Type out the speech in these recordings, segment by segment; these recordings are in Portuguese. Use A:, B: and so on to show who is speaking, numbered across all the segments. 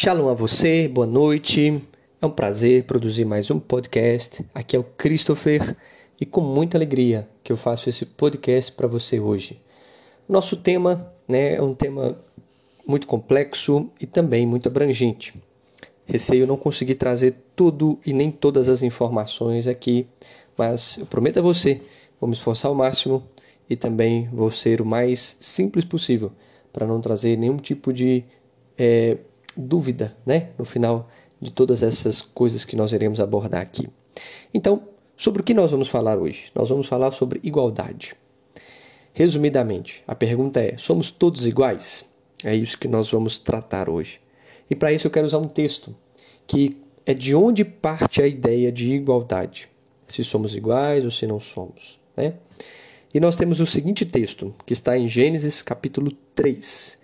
A: Shalom a você, boa noite. É um prazer produzir mais um podcast. Aqui é o Christopher e com muita alegria que eu faço esse podcast para você hoje. Nosso tema né, é um tema muito complexo e também muito abrangente. Receio não conseguir trazer tudo e nem todas as informações aqui, mas eu prometo a você, vou me esforçar ao máximo e também vou ser o mais simples possível para não trazer nenhum tipo de é, dúvida, né, no final de todas essas coisas que nós iremos abordar aqui. Então, sobre o que nós vamos falar hoje? Nós vamos falar sobre igualdade. Resumidamente, a pergunta é: somos todos iguais? É isso que nós vamos tratar hoje. E para isso eu quero usar um texto que é de onde parte a ideia de igualdade. Se somos iguais ou se não somos, né? E nós temos o seguinte texto, que está em Gênesis capítulo 3.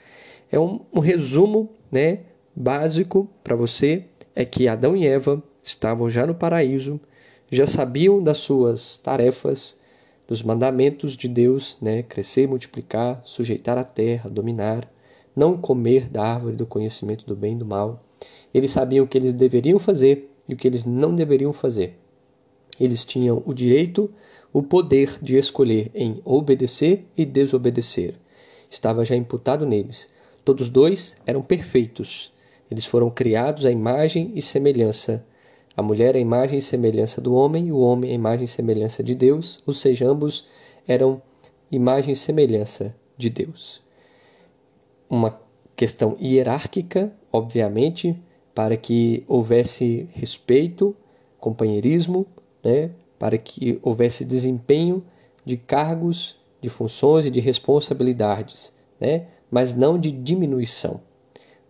A: É um, um resumo né, básico para você é que Adão e Eva estavam já no paraíso, já sabiam das suas tarefas, dos mandamentos de Deus, né? crescer, multiplicar, sujeitar a terra, dominar, não comer da árvore do conhecimento do bem e do mal. Eles sabiam o que eles deveriam fazer e o que eles não deveriam fazer. Eles tinham o direito, o poder de escolher em obedecer e desobedecer. Estava já imputado neles. Todos dois eram perfeitos. Eles foram criados à imagem e semelhança. A mulher à imagem e semelhança do homem, e o homem à imagem e semelhança de Deus, ou seja, ambos eram imagem e semelhança de Deus. Uma questão hierárquica, obviamente, para que houvesse respeito, companheirismo, né? para que houvesse desempenho de cargos, de funções e de responsabilidades. Né? mas não de diminuição.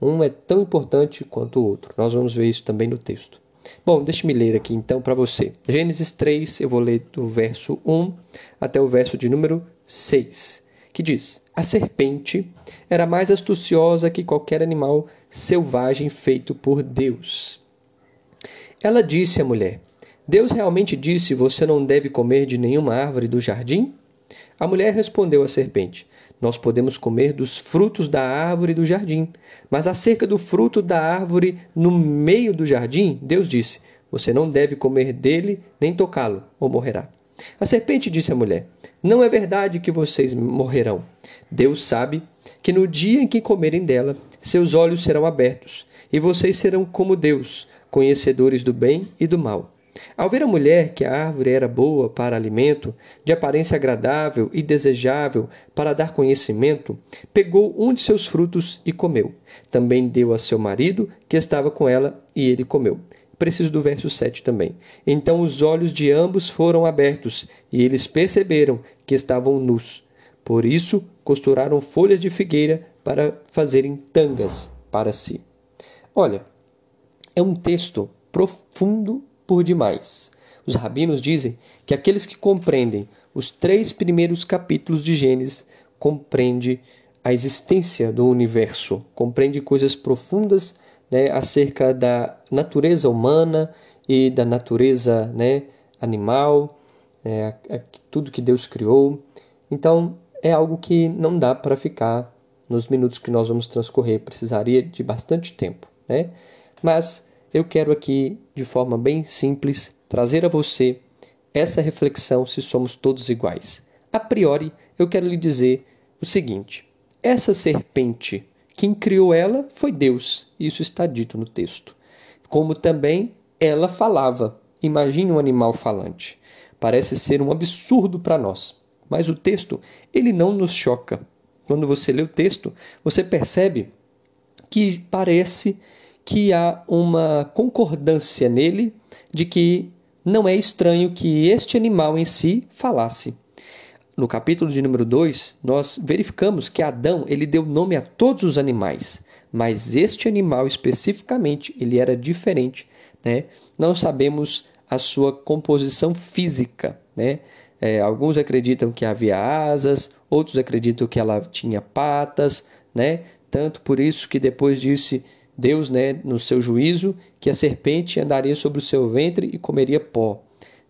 A: Um é tão importante quanto o outro. Nós vamos ver isso também no texto. Bom, deixe-me ler aqui então para você. Gênesis 3, eu vou ler do verso 1 até o verso de número 6, que diz: A serpente era mais astuciosa que qualquer animal selvagem feito por Deus. Ela disse à mulher: Deus realmente disse: Você não deve comer de nenhuma árvore do jardim? A mulher respondeu à serpente: nós podemos comer dos frutos da árvore do jardim. Mas acerca do fruto da árvore no meio do jardim, Deus disse: Você não deve comer dele nem tocá-lo, ou morrerá. A serpente disse à mulher: Não é verdade que vocês morrerão. Deus sabe que no dia em que comerem dela, seus olhos serão abertos, e vocês serão como Deus, conhecedores do bem e do mal. Ao ver a mulher que a árvore era boa para alimento, de aparência agradável e desejável para dar conhecimento, pegou um de seus frutos e comeu. Também deu a seu marido, que estava com ela, e ele comeu. Preciso do verso 7 também. Então os olhos de ambos foram abertos, e eles perceberam que estavam nus. Por isso costuraram folhas de figueira para fazerem tangas para si. Olha, é um texto profundo por demais. Os rabinos dizem que aqueles que compreendem os três primeiros capítulos de Gênesis compreendem a existência do universo, compreende coisas profundas né, acerca da natureza humana e da natureza né, animal, é, tudo que Deus criou. Então é algo que não dá para ficar nos minutos que nós vamos transcorrer, precisaria de bastante tempo, né? Mas eu quero aqui, de forma bem simples, trazer a você essa reflexão se somos todos iguais. A priori, eu quero lhe dizer o seguinte: essa serpente, quem criou ela foi Deus, isso está dito no texto. Como também ela falava. Imagine um animal falante. Parece ser um absurdo para nós, mas o texto ele não nos choca. Quando você lê o texto, você percebe que parece que há uma concordância nele de que não é estranho que este animal em si falasse. No capítulo de número 2, nós verificamos que Adão ele deu nome a todos os animais, mas este animal especificamente ele era diferente. Né? Não sabemos a sua composição física. Né? É, alguns acreditam que havia asas, outros acreditam que ela tinha patas, né? tanto por isso que depois disse Deus, né, no seu juízo, que a serpente andaria sobre o seu ventre e comeria pó.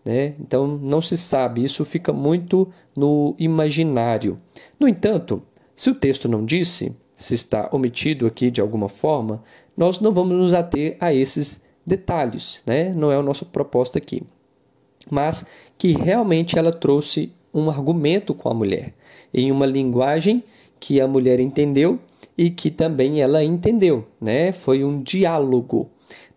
A: Né? Então não se sabe, isso fica muito no imaginário. No entanto, se o texto não disse, se está omitido aqui de alguma forma, nós não vamos nos ater a esses detalhes, né? Não é o nosso propósito aqui. Mas que realmente ela trouxe um argumento com a mulher, em uma linguagem que a mulher entendeu e que também ela entendeu, né? Foi um diálogo.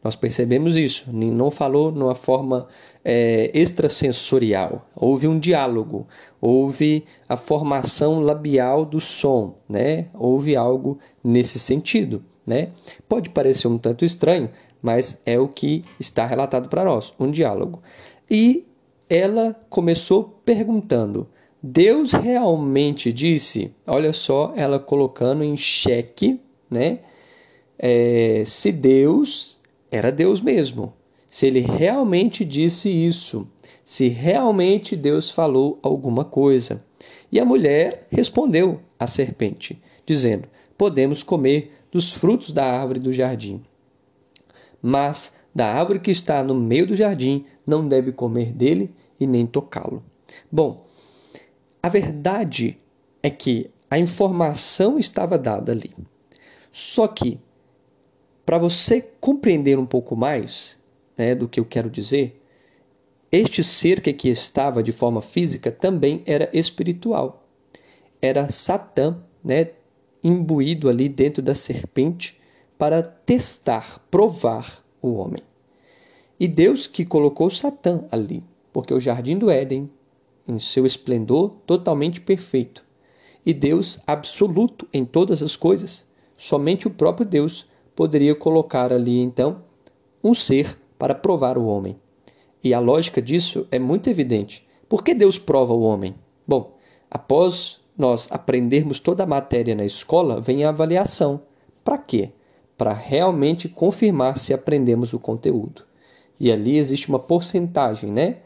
A: Nós percebemos isso. Não falou numa forma é, extrasensorial. Houve um diálogo, houve a formação labial do som, né? Houve algo nesse sentido, né? Pode parecer um tanto estranho, mas é o que está relatado para nós, um diálogo. E ela começou perguntando: Deus realmente disse? Olha só, ela colocando em xeque, né? É, se Deus era Deus mesmo, se ele realmente disse isso, se realmente Deus falou alguma coisa. E a mulher respondeu à serpente, dizendo: Podemos comer dos frutos da árvore do jardim. Mas da árvore que está no meio do jardim não deve comer dele e nem tocá-lo. Bom, a verdade é que a informação estava dada ali. Só que, para você compreender um pouco mais né, do que eu quero dizer, este ser que aqui estava de forma física também era espiritual. Era Satã, né, imbuído ali dentro da serpente para testar, provar o homem. E Deus que colocou Satã ali, porque o jardim do Éden, em seu esplendor totalmente perfeito, e Deus absoluto em todas as coisas, somente o próprio Deus poderia colocar ali então um ser para provar o homem. E a lógica disso é muito evidente. Por que Deus prova o homem? Bom, após nós aprendermos toda a matéria na escola, vem a avaliação. Para quê? Para realmente confirmar se aprendemos o conteúdo. E ali existe uma porcentagem, né?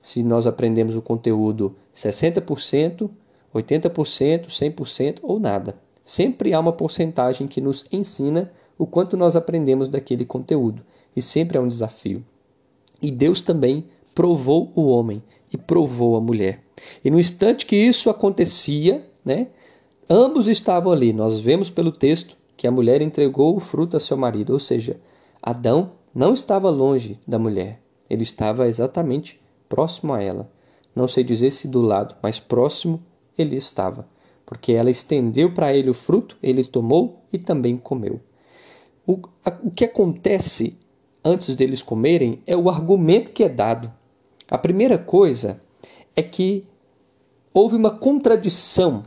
A: Se nós aprendemos o conteúdo 60%, 80%, 100% ou nada. Sempre há uma porcentagem que nos ensina o quanto nós aprendemos daquele conteúdo. E sempre é um desafio. E Deus também provou o homem e provou a mulher. E no instante que isso acontecia, né, ambos estavam ali. Nós vemos pelo texto que a mulher entregou o fruto a seu marido, ou seja, Adão não estava longe da mulher, ele estava exatamente próximo a ela. Não sei dizer se do lado, mas próximo ele estava, porque ela estendeu para ele o fruto, ele tomou e também comeu. O, a, o que acontece antes deles comerem é o argumento que é dado. A primeira coisa é que houve uma contradição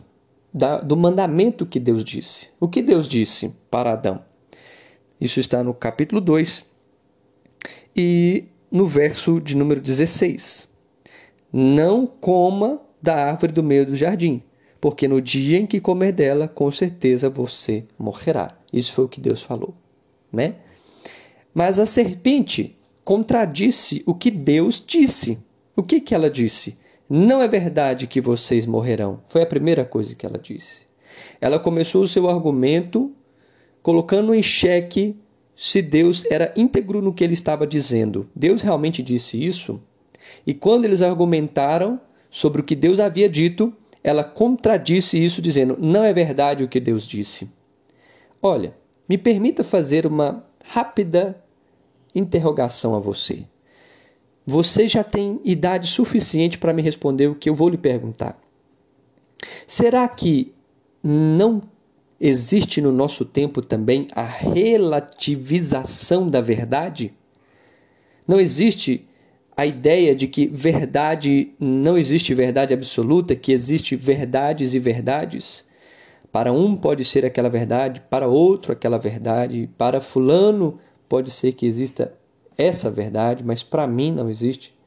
A: da, do mandamento que Deus disse. O que Deus disse para Adão? Isso está no capítulo 2 e no verso de número 16. Não coma da árvore do meio do jardim, porque no dia em que comer dela, com certeza você morrerá. Isso foi o que Deus falou, né? Mas a serpente contradisse o que Deus disse. O que, que ela disse? Não é verdade que vocês morrerão. Foi a primeira coisa que ela disse. Ela começou o seu argumento colocando em xeque se Deus era íntegro no que ele estava dizendo. Deus realmente disse isso? E quando eles argumentaram sobre o que Deus havia dito, ela contradisse isso, dizendo: Não é verdade o que Deus disse. Olha, me permita fazer uma rápida interrogação a você. Você já tem idade suficiente para me responder o que eu vou lhe perguntar. Será que não existe no nosso tempo também a relativização da verdade? Não existe a ideia de que verdade não existe verdade absoluta, que existe verdades e verdades? Para um pode ser aquela verdade, para outro aquela verdade, para fulano pode ser que exista essa verdade, mas para mim não existe.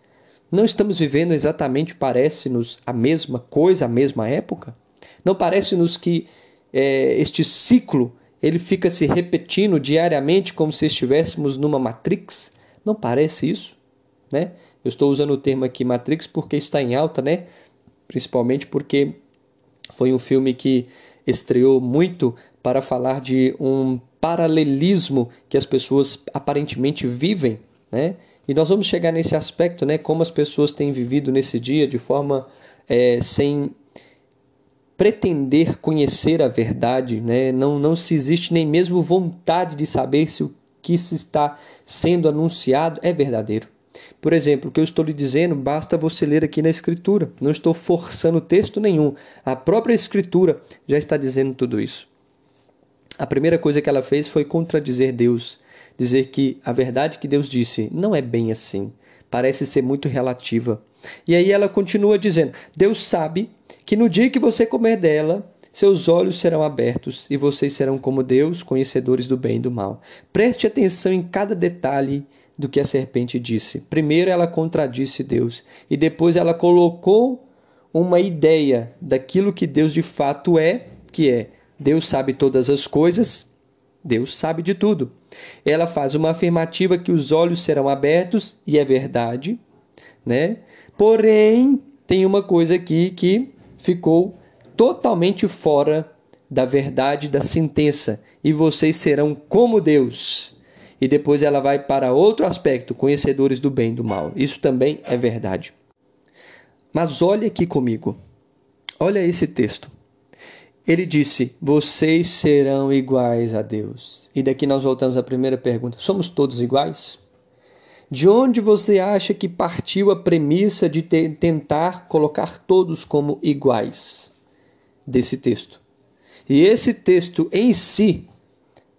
A: Não estamos vivendo exatamente, parece-nos, a mesma coisa, a mesma época? Não parece-nos que é, este ciclo ele fica se repetindo diariamente como se estivéssemos numa Matrix? Não parece isso? Né? Eu estou usando o termo aqui Matrix porque está em alta, né? principalmente porque foi um filme que estreou muito para falar de um paralelismo que as pessoas aparentemente vivem, né? E nós vamos chegar nesse aspecto, né? Como as pessoas têm vivido nesse dia de forma é, sem pretender conhecer a verdade, né? não, não se existe nem mesmo vontade de saber se o que se está sendo anunciado é verdadeiro. Por exemplo, o que eu estou lhe dizendo, basta você ler aqui na Escritura. Não estou forçando texto nenhum. A própria Escritura já está dizendo tudo isso. A primeira coisa que ela fez foi contradizer Deus, dizer que a verdade que Deus disse não é bem assim, parece ser muito relativa. E aí ela continua dizendo: Deus sabe que no dia que você comer dela, seus olhos serão abertos e vocês serão como Deus, conhecedores do bem e do mal. Preste atenção em cada detalhe do que a serpente disse. Primeiro ela contradisse Deus e depois ela colocou uma ideia daquilo que Deus de fato é, que é Deus sabe todas as coisas, Deus sabe de tudo. Ela faz uma afirmativa que os olhos serão abertos e é verdade, né? Porém, tem uma coisa aqui que ficou totalmente fora da verdade da sentença, e vocês serão como Deus. E depois ela vai para outro aspecto, conhecedores do bem e do mal. Isso também é verdade. Mas olha aqui comigo. Olha esse texto. Ele disse: Vocês serão iguais a Deus. E daqui nós voltamos à primeira pergunta: Somos todos iguais? De onde você acha que partiu a premissa de tentar colocar todos como iguais? Desse texto. E esse texto em si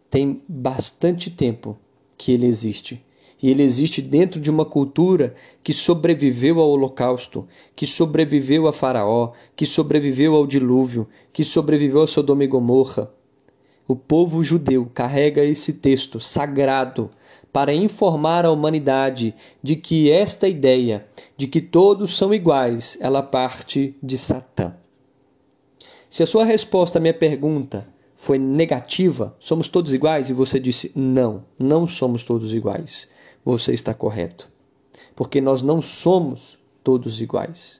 A: tem bastante tempo que ele existe. E ele existe dentro de uma cultura que sobreviveu ao Holocausto, que sobreviveu a Faraó, que sobreviveu ao dilúvio, que sobreviveu a Sodoma e Gomorra. O povo judeu carrega esse texto sagrado para informar a humanidade de que esta ideia de que todos são iguais, ela parte de Satã. Se a sua resposta à minha pergunta foi negativa, somos todos iguais, e você disse não, não somos todos iguais, você está correto. Porque nós não somos todos iguais.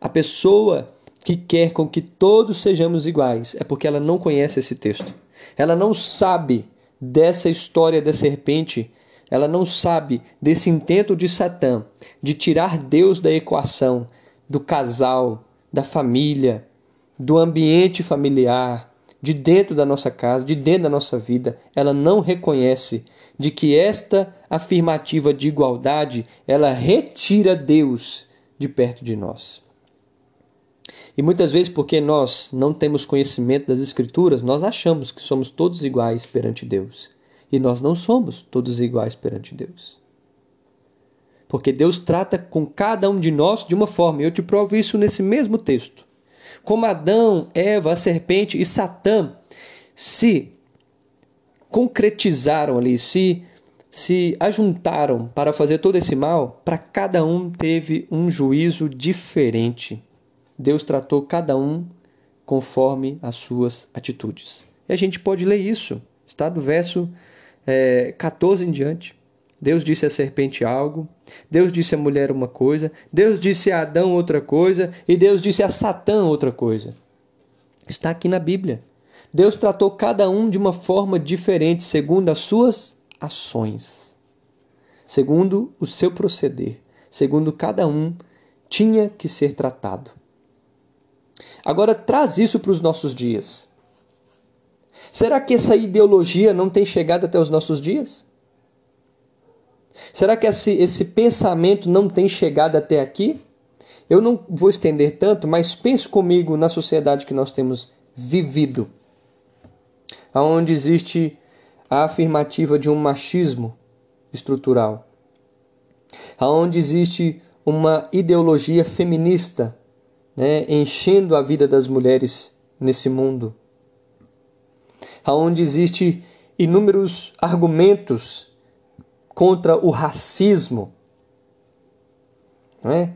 A: A pessoa que quer com que todos sejamos iguais é porque ela não conhece esse texto. Ela não sabe dessa história da serpente ela não sabe desse intento de Satã de tirar Deus da equação, do casal, da família, do ambiente familiar, de dentro da nossa casa, de dentro da nossa vida. Ela não reconhece de que esta afirmativa de igualdade, ela retira Deus de perto de nós. E muitas vezes, porque nós não temos conhecimento das Escrituras, nós achamos que somos todos iguais perante Deus. E nós não somos todos iguais perante Deus. Porque Deus trata com cada um de nós de uma forma. Eu te provo isso nesse mesmo texto. Como Adão, Eva, a serpente e Satã se concretizaram ali, se se ajuntaram para fazer todo esse mal, para cada um teve um juízo diferente. Deus tratou cada um conforme as suas atitudes. E a gente pode ler isso. Está do verso é, 14 em diante. Deus disse à serpente algo, Deus disse à mulher uma coisa, Deus disse a Adão outra coisa e Deus disse a Satã outra coisa. Está aqui na Bíblia. Deus tratou cada um de uma forma diferente, segundo as suas ações, segundo o seu proceder, segundo cada um tinha que ser tratado. Agora traz isso para os nossos dias. Será que essa ideologia não tem chegado até os nossos dias? Será que esse, esse pensamento não tem chegado até aqui? Eu não vou estender tanto, mas pense comigo na sociedade que nós temos vivido, onde existe a afirmativa de um machismo estrutural, onde existe uma ideologia feminista né, enchendo a vida das mulheres nesse mundo onde existe inúmeros argumentos contra o racismo, não é?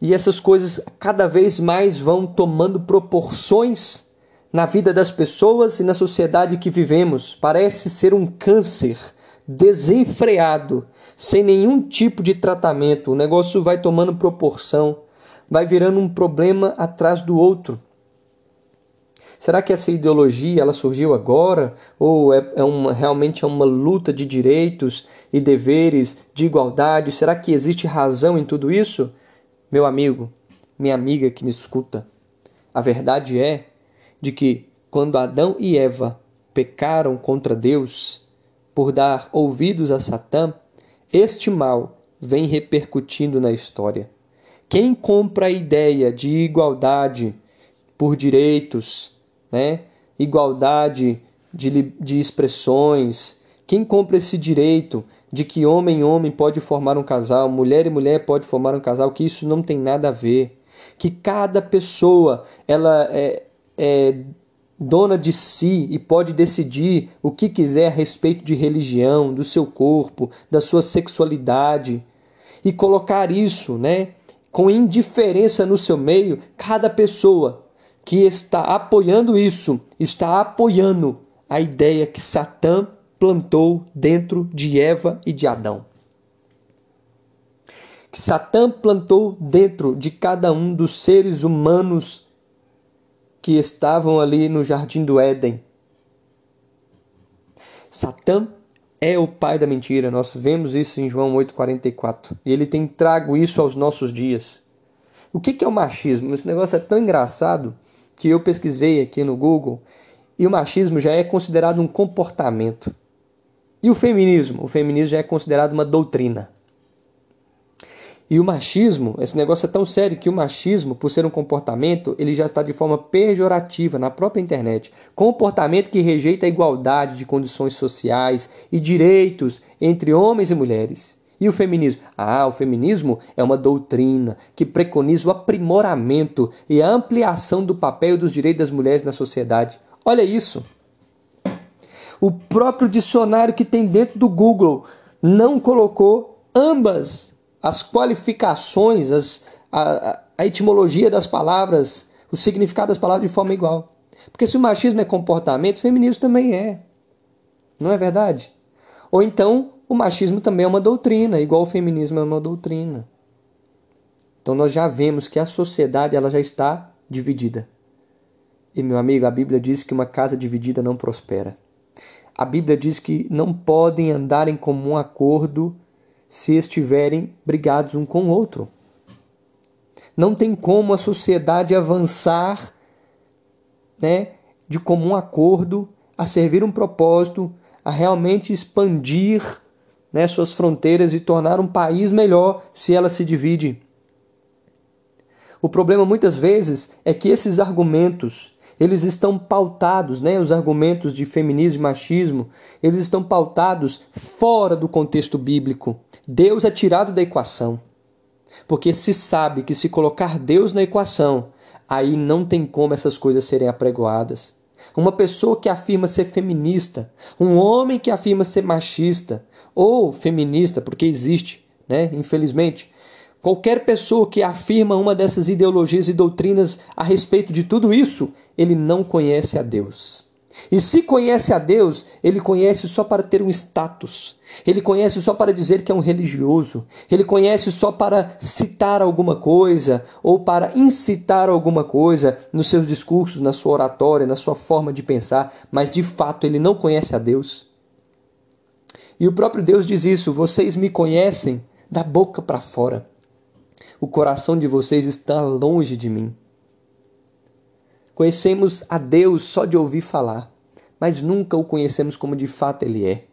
A: E essas coisas cada vez mais vão tomando proporções na vida das pessoas e na sociedade que vivemos. Parece ser um câncer desenfreado, sem nenhum tipo de tratamento. O negócio vai tomando proporção, vai virando um problema atrás do outro. Será que essa ideologia ela surgiu agora ou é, é uma, realmente é uma luta de direitos e deveres, de igualdade? Será que existe razão em tudo isso? Meu amigo, minha amiga que me escuta, A verdade é de que quando Adão e Eva pecaram contra Deus por dar ouvidos a Satã, este mal vem repercutindo na história. Quem compra a ideia de igualdade por direitos, né? igualdade de, de expressões, quem compra esse direito de que homem e homem pode formar um casal, mulher e mulher pode formar um casal, que isso não tem nada a ver, que cada pessoa ela é, é dona de si e pode decidir o que quiser a respeito de religião, do seu corpo, da sua sexualidade. E colocar isso, né, com indiferença no seu meio, cada pessoa que está apoiando isso está apoiando a ideia que Satã plantou dentro de Eva e de Adão. Que Satã plantou dentro de cada um dos seres humanos que estavam ali no jardim do Éden. Satã é o pai da mentira. Nós vemos isso em João 8,44. E ele tem trago isso aos nossos dias. O que é o machismo? Esse negócio é tão engraçado que eu pesquisei aqui no Google e o machismo já é considerado um comportamento. E o feminismo? O feminismo já é considerado uma doutrina. E o machismo, esse negócio é tão sério que o machismo, por ser um comportamento, ele já está de forma pejorativa na própria internet. Comportamento que rejeita a igualdade de condições sociais e direitos entre homens e mulheres. E o feminismo? Ah, o feminismo é uma doutrina que preconiza o aprimoramento e a ampliação do papel e dos direitos das mulheres na sociedade. Olha isso. O próprio dicionário que tem dentro do Google não colocou ambas as qualificações, as, a, a etimologia das palavras, o significado das palavras de forma igual. Porque se o machismo é comportamento, o feminismo também é. Não é verdade? Ou então, o machismo também é uma doutrina, igual o feminismo é uma doutrina. Então nós já vemos que a sociedade ela já está dividida. E meu amigo, a Bíblia diz que uma casa dividida não prospera. A Bíblia diz que não podem andar em comum acordo se estiverem brigados um com o outro. Não tem como a sociedade avançar né, de comum acordo a servir um propósito, a realmente expandir né, suas fronteiras e tornar um país melhor se ela se divide. O problema muitas vezes é que esses argumentos eles estão pautados, né, os argumentos de feminismo e machismo, eles estão pautados fora do contexto bíblico. Deus é tirado da equação. Porque se sabe que se colocar Deus na equação, aí não tem como essas coisas serem apregoadas. Uma pessoa que afirma ser feminista, um homem que afirma ser machista ou feminista, porque existe, né? Infelizmente, qualquer pessoa que afirma uma dessas ideologias e doutrinas a respeito de tudo isso, ele não conhece a Deus. E se conhece a Deus, ele conhece só para ter um status. Ele conhece só para dizer que é um religioso. Ele conhece só para citar alguma coisa ou para incitar alguma coisa nos seus discursos, na sua oratória, na sua forma de pensar, mas de fato ele não conhece a Deus. E o próprio Deus diz isso: vocês me conhecem da boca para fora. O coração de vocês está longe de mim. Conhecemos a Deus só de ouvir falar, mas nunca o conhecemos como de fato Ele é.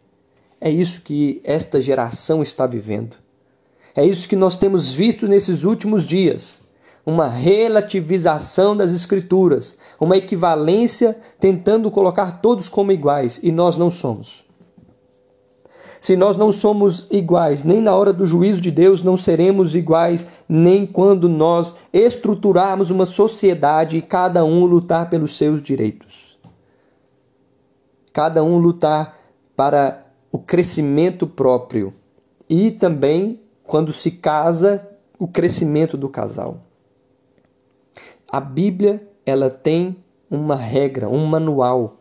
A: É isso que esta geração está vivendo. É isso que nós temos visto nesses últimos dias. Uma relativização das Escrituras, uma equivalência tentando colocar todos como iguais, e nós não somos. Se nós não somos iguais, nem na hora do juízo de Deus não seremos iguais, nem quando nós estruturarmos uma sociedade e cada um lutar pelos seus direitos. Cada um lutar para o crescimento próprio e também quando se casa, o crescimento do casal. A Bíblia, ela tem uma regra, um manual,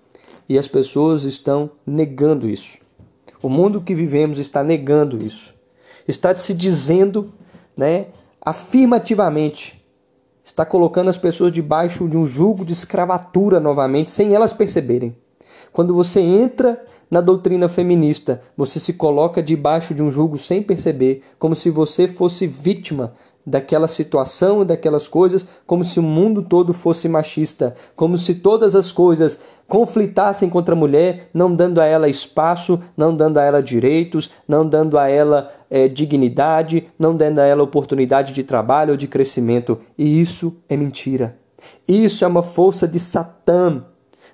A: e as pessoas estão negando isso. O mundo que vivemos está negando isso. Está se dizendo, né, afirmativamente, está colocando as pessoas debaixo de um jugo de escravatura novamente, sem elas perceberem. Quando você entra na doutrina feminista, você se coloca debaixo de um julgo sem perceber, como se você fosse vítima daquela situação daquelas coisas, como se o mundo todo fosse machista, como se todas as coisas conflitassem contra a mulher, não dando a ela espaço, não dando a ela direitos, não dando a ela é, dignidade, não dando a ela oportunidade de trabalho ou de crescimento. E isso é mentira. Isso é uma força de Satã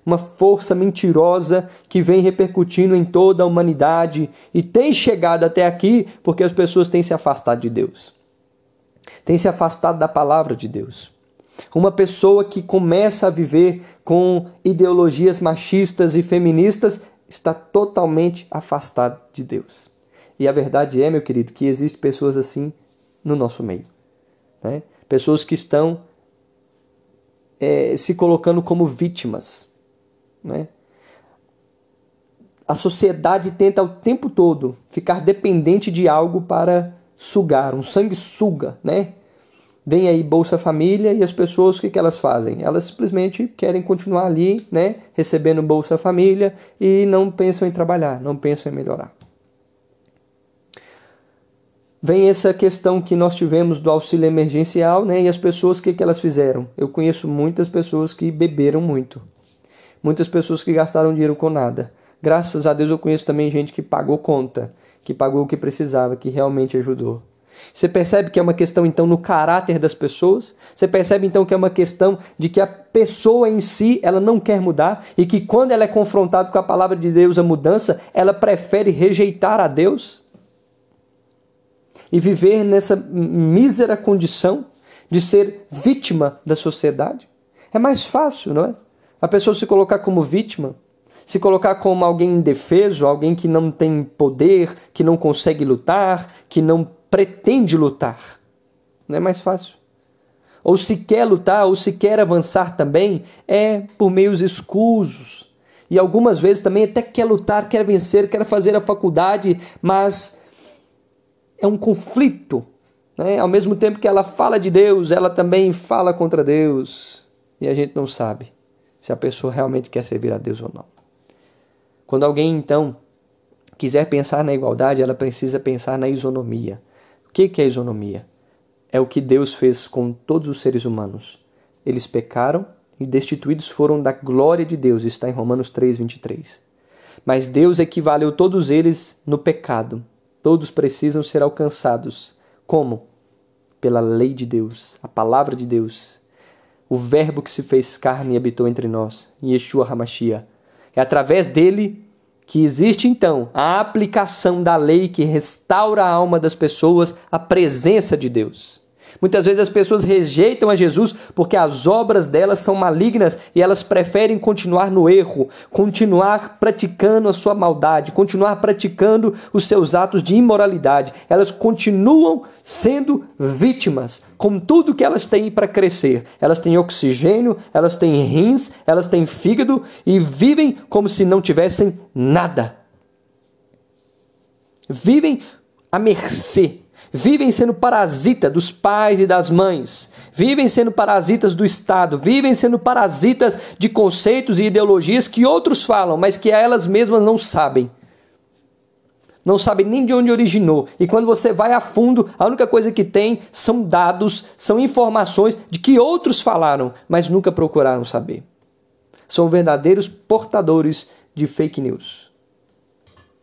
A: uma força mentirosa que vem repercutindo em toda a humanidade e tem chegado até aqui porque as pessoas têm se afastado de Deus. Têm se afastado da palavra de Deus. Uma pessoa que começa a viver com ideologias machistas e feministas está totalmente afastada de Deus. E a verdade é, meu querido, que existem pessoas assim no nosso meio. Né? Pessoas que estão é, se colocando como vítimas né? A sociedade tenta o tempo todo ficar dependente de algo para sugar, um sanguessuga, né? Vem aí Bolsa Família e as pessoas o que, que elas fazem? Elas simplesmente querem continuar ali, né, recebendo Bolsa Família e não pensam em trabalhar, não pensam em melhorar. Vem essa questão que nós tivemos do auxílio emergencial, né, e as pessoas o que, que elas fizeram? Eu conheço muitas pessoas que beberam muito. Muitas pessoas que gastaram dinheiro com nada. Graças a Deus eu conheço também gente que pagou conta, que pagou o que precisava, que realmente ajudou. Você percebe que é uma questão então no caráter das pessoas? Você percebe então que é uma questão de que a pessoa em si, ela não quer mudar e que quando ela é confrontada com a palavra de Deus, a mudança, ela prefere rejeitar a Deus? E viver nessa mísera condição de ser vítima da sociedade? É mais fácil, não é? A pessoa se colocar como vítima, se colocar como alguém indefeso, alguém que não tem poder, que não consegue lutar, que não pretende lutar. Não é mais fácil. Ou se quer lutar, ou se quer avançar também, é por meios escusos. E algumas vezes também até quer lutar, quer vencer, quer fazer a faculdade, mas é um conflito. Né? Ao mesmo tempo que ela fala de Deus, ela também fala contra Deus. E a gente não sabe se a pessoa realmente quer servir a Deus ou não. Quando alguém, então, quiser pensar na igualdade, ela precisa pensar na isonomia. O que é isonomia? É o que Deus fez com todos os seres humanos. Eles pecaram e destituídos foram da glória de Deus, está em Romanos 3, 23. Mas Deus equivaleu todos eles no pecado. Todos precisam ser alcançados. Como? Pela lei de Deus, a palavra de Deus, o Verbo que se fez carne e habitou entre nós, Yeshua Hamashia. É através dele que existe então a aplicação da lei que restaura a alma das pessoas à presença de Deus. Muitas vezes as pessoas rejeitam a Jesus porque as obras delas são malignas e elas preferem continuar no erro, continuar praticando a sua maldade, continuar praticando os seus atos de imoralidade. Elas continuam sendo vítimas com tudo que elas têm para crescer. Elas têm oxigênio, elas têm rins, elas têm fígado e vivem como se não tivessem nada. Vivem à mercê vivem sendo parasita dos pais e das mães, vivem sendo parasitas do Estado, vivem sendo parasitas de conceitos e ideologias que outros falam, mas que elas mesmas não sabem. Não sabem nem de onde originou. E quando você vai a fundo, a única coisa que tem são dados, são informações de que outros falaram, mas nunca procuraram saber. São verdadeiros portadores de fake news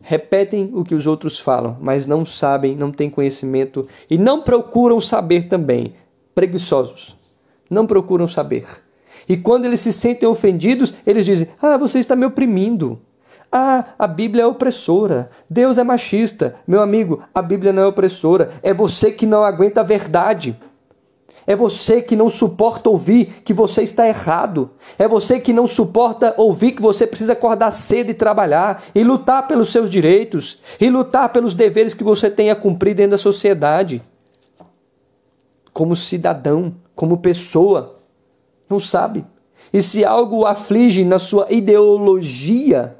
A: repetem o que os outros falam, mas não sabem, não têm conhecimento e não procuram saber também. Preguiçosos. Não procuram saber. E quando eles se sentem ofendidos, eles dizem: Ah, você está me oprimindo. Ah, a Bíblia é opressora. Deus é machista. Meu amigo, a Bíblia não é opressora. É você que não aguenta a verdade. É você que não suporta ouvir que você está errado. É você que não suporta ouvir que você precisa acordar cedo e trabalhar e lutar pelos seus direitos e lutar pelos deveres que você tem a cumprir dentro da sociedade. Como cidadão, como pessoa, não sabe. E se algo aflige na sua ideologia,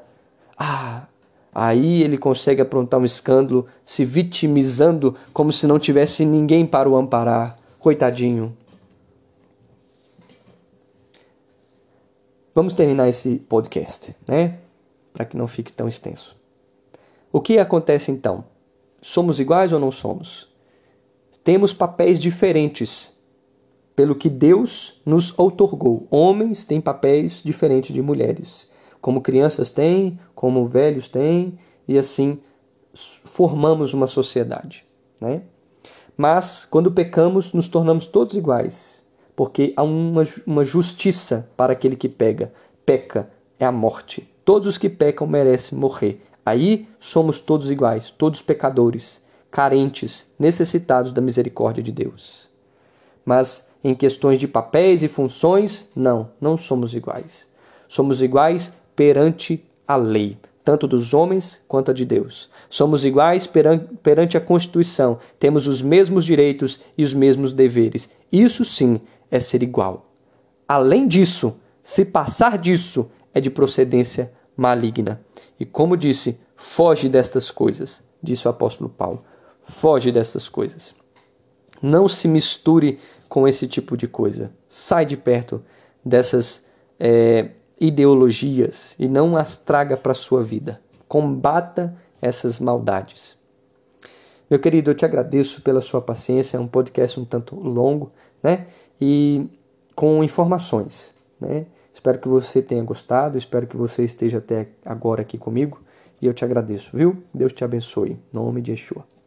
A: ah, aí ele consegue aprontar um escândalo, se vitimizando como se não tivesse ninguém para o amparar. Coitadinho. Vamos terminar esse podcast, né? para que não fique tão extenso. O que acontece então? Somos iguais ou não somos? Temos papéis diferentes pelo que Deus nos outorgou. Homens têm papéis diferentes de mulheres, como crianças têm, como velhos têm, e assim formamos uma sociedade. Né? Mas, quando pecamos, nos tornamos todos iguais, porque há uma, uma justiça para aquele que pega. Peca é a morte. Todos os que pecam merecem morrer. Aí somos todos iguais, todos pecadores, carentes, necessitados da misericórdia de Deus. Mas em questões de papéis e funções, não, não somos iguais. Somos iguais perante a lei tanto dos homens quanto a de Deus. Somos iguais perante a Constituição, temos os mesmos direitos e os mesmos deveres. Isso sim é ser igual. Além disso, se passar disso, é de procedência maligna. E como disse, foge destas coisas, disse o apóstolo Paulo. Foge destas coisas. Não se misture com esse tipo de coisa. Sai de perto dessas é, ideologias e não as traga para a sua vida. Combata essas maldades. Meu querido, eu te agradeço pela sua paciência. É um podcast um tanto longo, né? E com informações, né? Espero que você tenha gostado, espero que você esteja até agora aqui comigo e eu te agradeço, viu? Deus te abençoe. Em nome de Yeshua.